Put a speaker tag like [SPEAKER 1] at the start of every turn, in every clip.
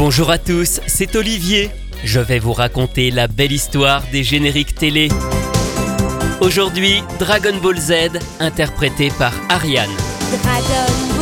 [SPEAKER 1] Bonjour à tous, c'est Olivier. Je vais vous raconter la belle histoire des génériques télé. Aujourd'hui, Dragon Ball Z, interprété par Ariane.
[SPEAKER 2] Dragon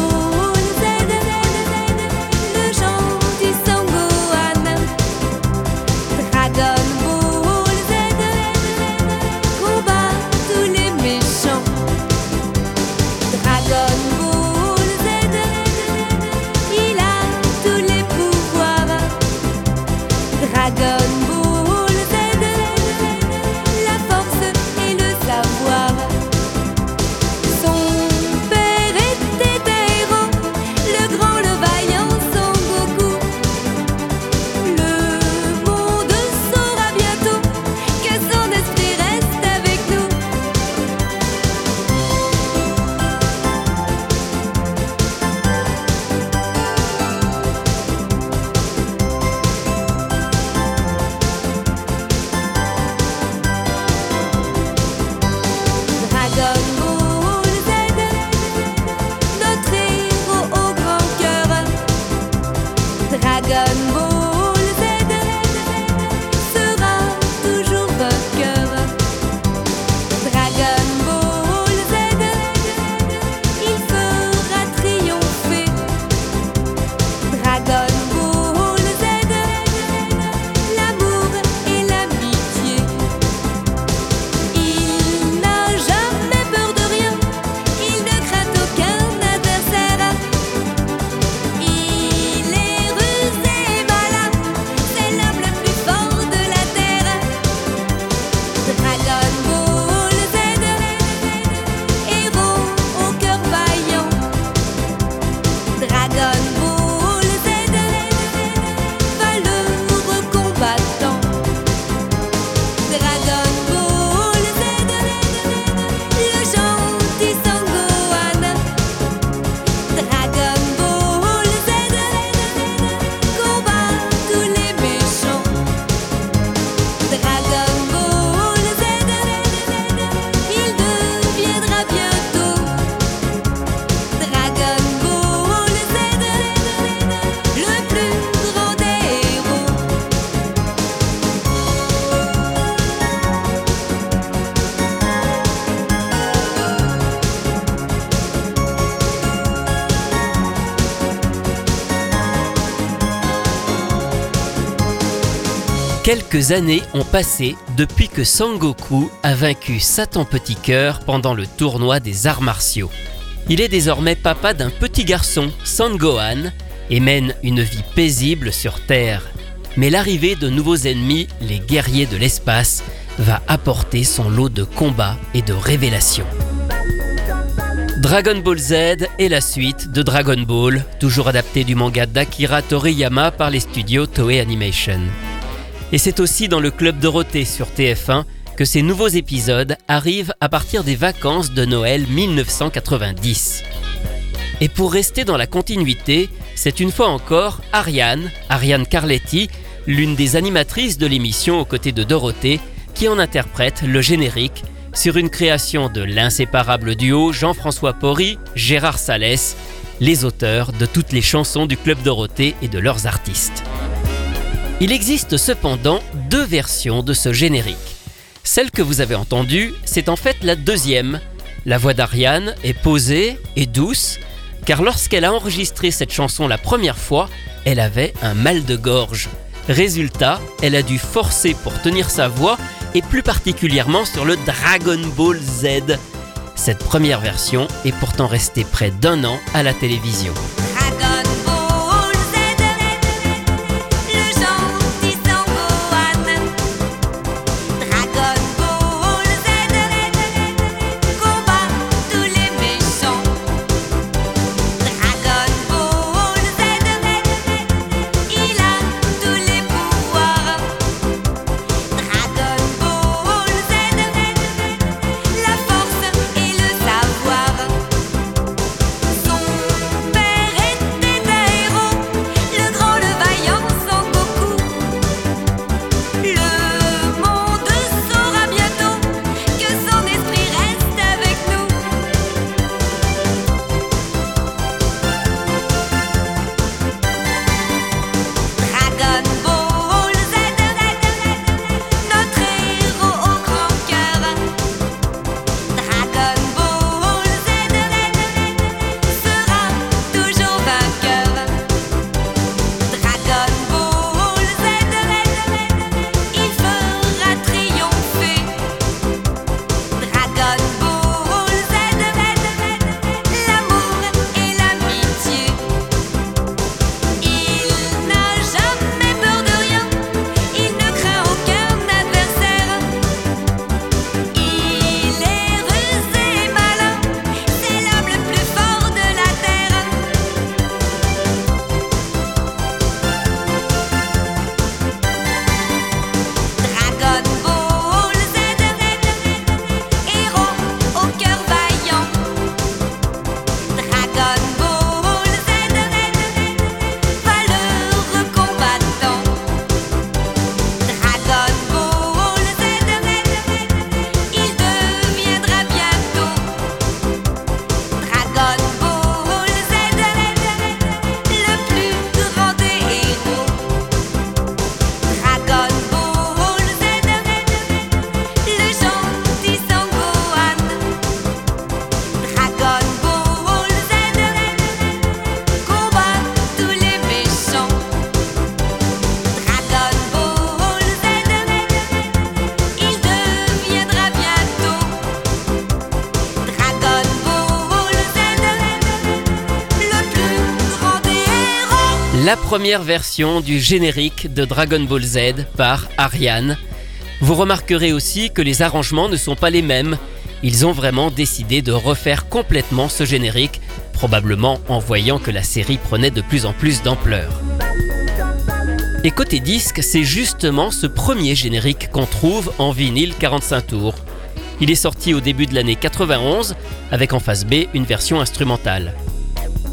[SPEAKER 1] Quelques années ont passé depuis que Sangoku a vaincu Satan Petit Cœur pendant le tournoi des arts martiaux. Il est désormais papa d'un petit garçon, Sangohan, et mène une vie paisible sur Terre. Mais l'arrivée de nouveaux ennemis, les guerriers de l'espace, va apporter son lot de combats et de révélations. Dragon Ball Z est la suite de Dragon Ball, toujours adapté du manga d'Akira Toriyama par les studios Toei Animation. Et c'est aussi dans le Club Dorothée sur TF1 que ces nouveaux épisodes arrivent à partir des vacances de Noël 1990. Et pour rester dans la continuité, c'est une fois encore Ariane, Ariane Carletti, l'une des animatrices de l'émission aux côtés de Dorothée, qui en interprète le générique sur une création de l'inséparable duo Jean-François Porry, Gérard Salès, les auteurs de toutes les chansons du Club Dorothée et de leurs artistes. Il existe cependant deux versions de ce générique. Celle que vous avez entendue, c'est en fait la deuxième. La voix d'Ariane est posée et douce, car lorsqu'elle a enregistré cette chanson la première fois, elle avait un mal de gorge. Résultat, elle a dû forcer pour tenir sa voix, et plus particulièrement sur le Dragon Ball Z. Cette première version est pourtant restée près d'un an à la télévision.
[SPEAKER 2] La
[SPEAKER 1] première version du générique de Dragon Ball Z par Ariane. Vous remarquerez aussi que les arrangements ne sont pas les mêmes. Ils ont vraiment décidé de refaire complètement ce générique, probablement en voyant que la série prenait de plus en plus d'ampleur. Et côté disque, c'est justement ce premier générique qu'on trouve en vinyle 45 tours. Il est sorti au début de l'année 91 avec en face B une version instrumentale.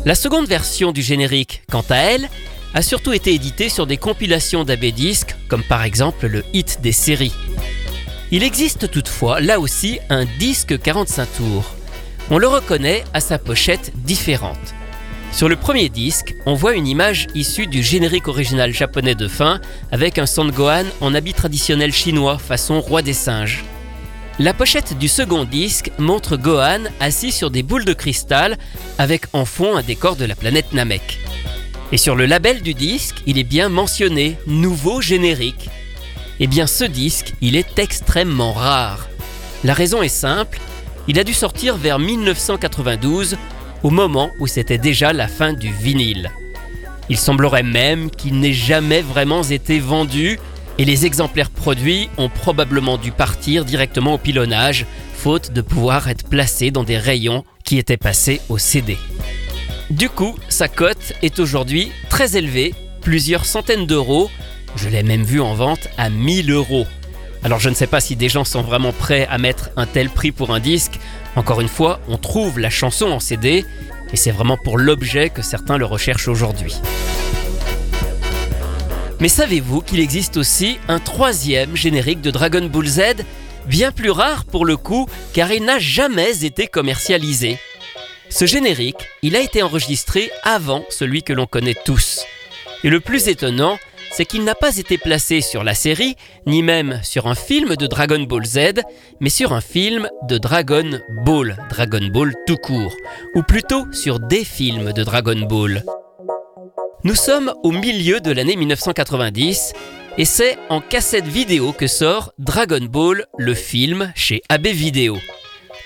[SPEAKER 1] La seconde version du générique, quant à elle, a surtout été éditée sur des compilations d'AB disques, comme par exemple le hit des séries. Il existe toutefois là aussi un disque 45 tours. On le reconnaît à sa pochette différente. Sur le premier disque, on voit une image issue du générique original japonais de fin avec un Son Gohan en habit traditionnel chinois façon roi des singes. La pochette du second disque montre Gohan assis sur des boules de cristal avec en fond un décor de la planète Namek. Et sur le label du disque, il est bien mentionné nouveau générique. Eh bien ce disque, il est extrêmement rare. La raison est simple, il a dû sortir vers 1992, au moment où c'était déjà la fin du vinyle. Il semblerait même qu'il n'ait jamais vraiment été vendu et les exemplaires produits ont probablement dû partir directement au pilonnage, faute de pouvoir être placés dans des rayons qui étaient passés au CD. Du coup, sa cote est aujourd'hui très élevée, plusieurs centaines d'euros, je l'ai même vu en vente à 1000 euros. Alors je ne sais pas si des gens sont vraiment prêts à mettre un tel prix pour un disque. Encore une fois, on trouve la chanson en CD et c'est vraiment pour l'objet que certains le recherchent aujourd'hui. Mais savez-vous qu'il existe aussi un troisième générique de Dragon Ball Z, bien plus rare pour le coup, car il n'a jamais été commercialisé Ce générique, il a été enregistré avant celui que l'on connaît tous. Et le plus étonnant, c'est qu'il n'a pas été placé sur la série, ni même sur un film de Dragon Ball Z, mais sur un film de Dragon Ball, Dragon Ball tout court, ou plutôt sur des films de Dragon Ball. Nous sommes au milieu de l'année 1990 et c'est en cassette vidéo que sort Dragon Ball, le film, chez AB Video.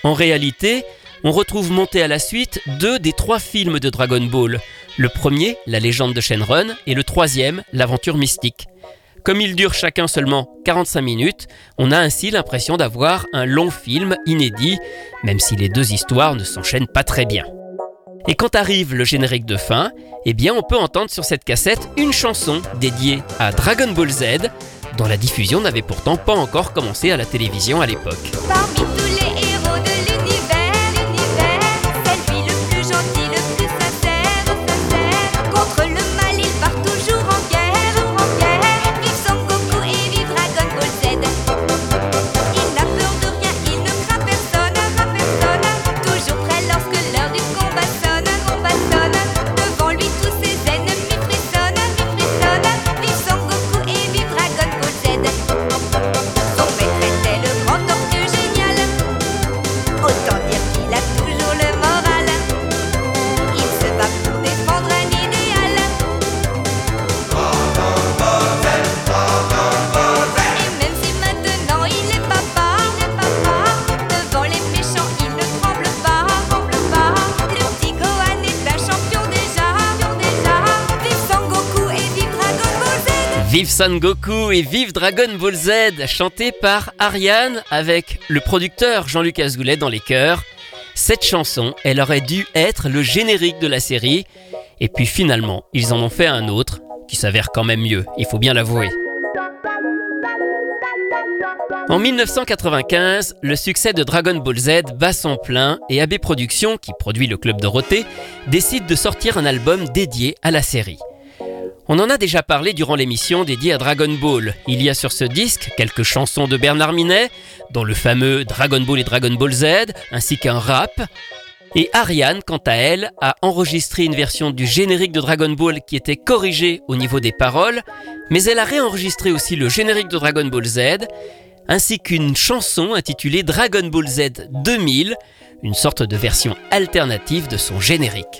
[SPEAKER 1] En réalité, on retrouve monté à la suite deux des trois films de Dragon Ball. Le premier, La légende de Shenron, et le troisième, L'aventure mystique. Comme ils durent chacun seulement 45 minutes, on a ainsi l'impression d'avoir un long film inédit, même si les deux histoires ne s'enchaînent pas très bien. Et quand arrive le générique de fin, eh bien on peut entendre sur cette cassette une chanson dédiée à Dragon Ball Z, dont la diffusion n'avait pourtant pas encore commencé à la télévision à l'époque.
[SPEAKER 2] Vive Son Goku et vive Dragon Ball Z,
[SPEAKER 1] chanté par Ariane avec le producteur Jean-Luc Azoulay dans les chœurs. Cette chanson, elle aurait dû être le générique de la série, et puis finalement, ils en ont fait un autre qui s'avère quand même mieux, il faut bien l'avouer. En 1995, le succès de Dragon Ball Z bat son plein et AB Productions, qui produit le Club Dorothée, décide de sortir un album dédié à la série. On en a déjà parlé durant l'émission dédiée à Dragon Ball. Il y a sur ce disque quelques chansons de Bernard Minet, dont le fameux Dragon Ball et Dragon Ball Z, ainsi qu'un rap. Et Ariane, quant à elle, a enregistré une version du générique de Dragon Ball qui était corrigée au niveau des paroles, mais elle a réenregistré aussi le générique de Dragon Ball Z, ainsi qu'une chanson intitulée Dragon Ball Z 2000, une sorte de version alternative de son générique.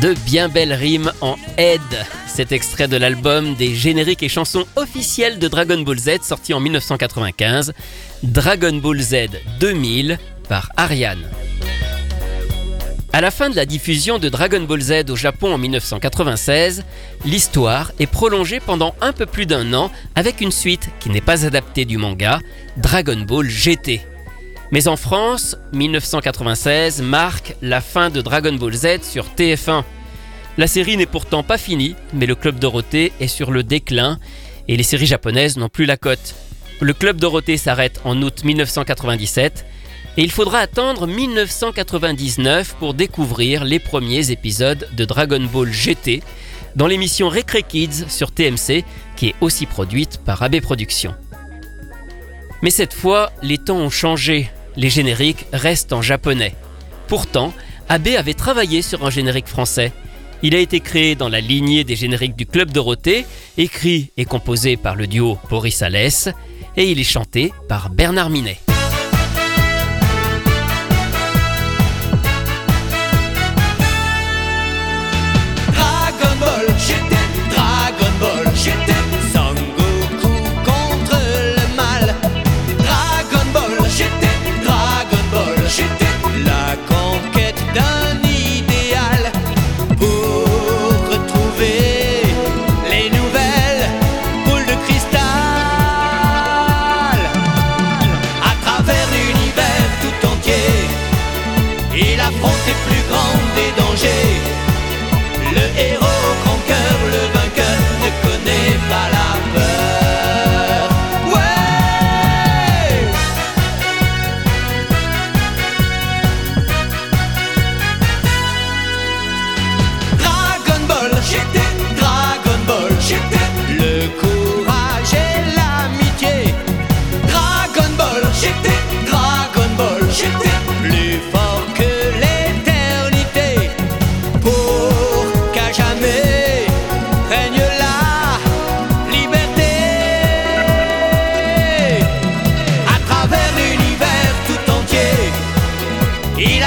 [SPEAKER 2] De bien belles rimes en aide. Cet extrait de l'album des génériques et chansons officielles de Dragon Ball Z sorti en 1995, Dragon Ball Z 2000 par Ariane. À la fin de la diffusion de Dragon Ball Z au Japon en 1996, l'histoire est prolongée pendant un peu plus d'un an avec une suite qui n'est pas adaptée du manga, Dragon Ball GT. Mais en France, 1996 marque la fin de Dragon Ball Z sur TF1. La série n'est pourtant pas finie, mais le Club Dorothée est sur le déclin et les séries japonaises n'ont plus la cote. Le Club Dorothée s'arrête en août 1997 et il faudra attendre 1999 pour découvrir les premiers épisodes de Dragon Ball GT dans l'émission Recre Kids sur TMC qui est aussi produite par AB Productions. Mais cette fois, les temps ont changé les génériques restent en japonais. Pourtant, Abe avait travaillé sur un générique français. Il a été créé dans la lignée des génériques du Club Dorothée, écrit et composé par le duo Boris Alès, et il est chanté par Bernard Minet.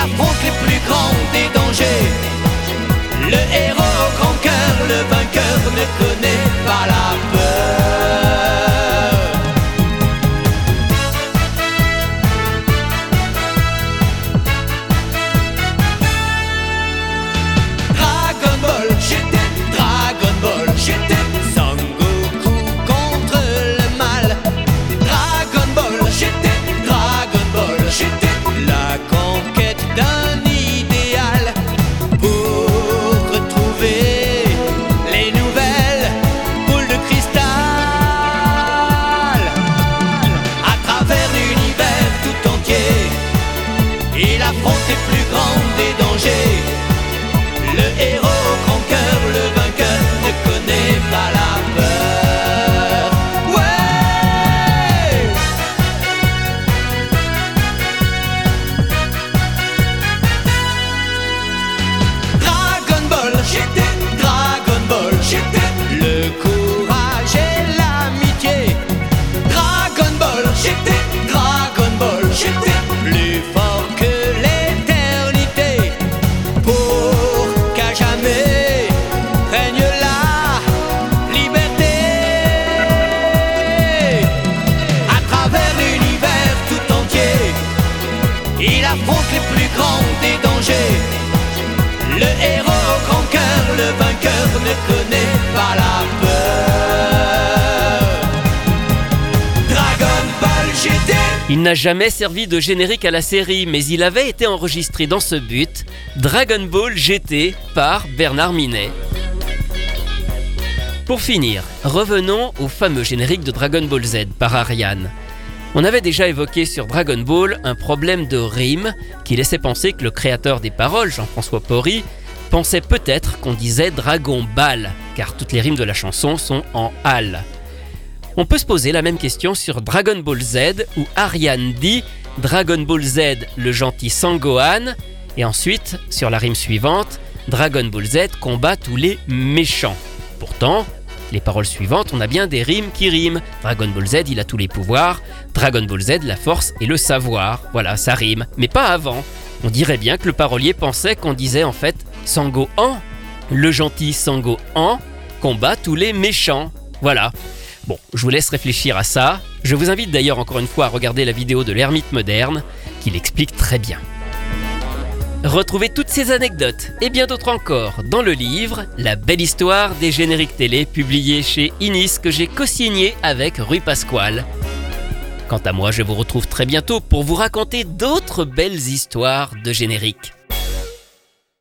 [SPEAKER 2] я букле прикол. Il n'a jamais servi de générique à la série, mais il avait été enregistré dans ce but, Dragon Ball GT par Bernard Minet. Pour finir, revenons au fameux générique de Dragon Ball Z par Ariane. On avait déjà évoqué sur Dragon Ball un problème de rime qui laissait penser que le créateur des paroles, Jean-François Porry, pensait peut-être qu'on disait Dragon Ball, car toutes les rimes de la chanson sont en Al. On peut se poser la même question sur Dragon Ball Z où Ariane dit Dragon Ball Z le gentil Sangohan et ensuite sur la rime suivante Dragon Ball Z combat tous les méchants. Pourtant, les paroles suivantes, on a bien des rimes qui riment. Dragon Ball Z, il a tous les pouvoirs. Dragon Ball Z, la force et le savoir. Voilà, ça rime. Mais pas avant. On dirait bien que le parolier pensait qu'on disait en fait Sangohan
[SPEAKER 1] le gentil Sango Han combat tous les méchants. Voilà. Bon, je vous laisse réfléchir à ça. Je vous invite d'ailleurs encore une fois à regarder la vidéo de l'ermite moderne qui l'explique très bien. Retrouvez toutes ces anecdotes et bien d'autres encore dans le livre La belle histoire des génériques télé publié chez Inis que j'ai co-signé avec Rue Pasquale. Quant à moi, je vous retrouve très bientôt pour vous raconter d'autres belles histoires de génériques.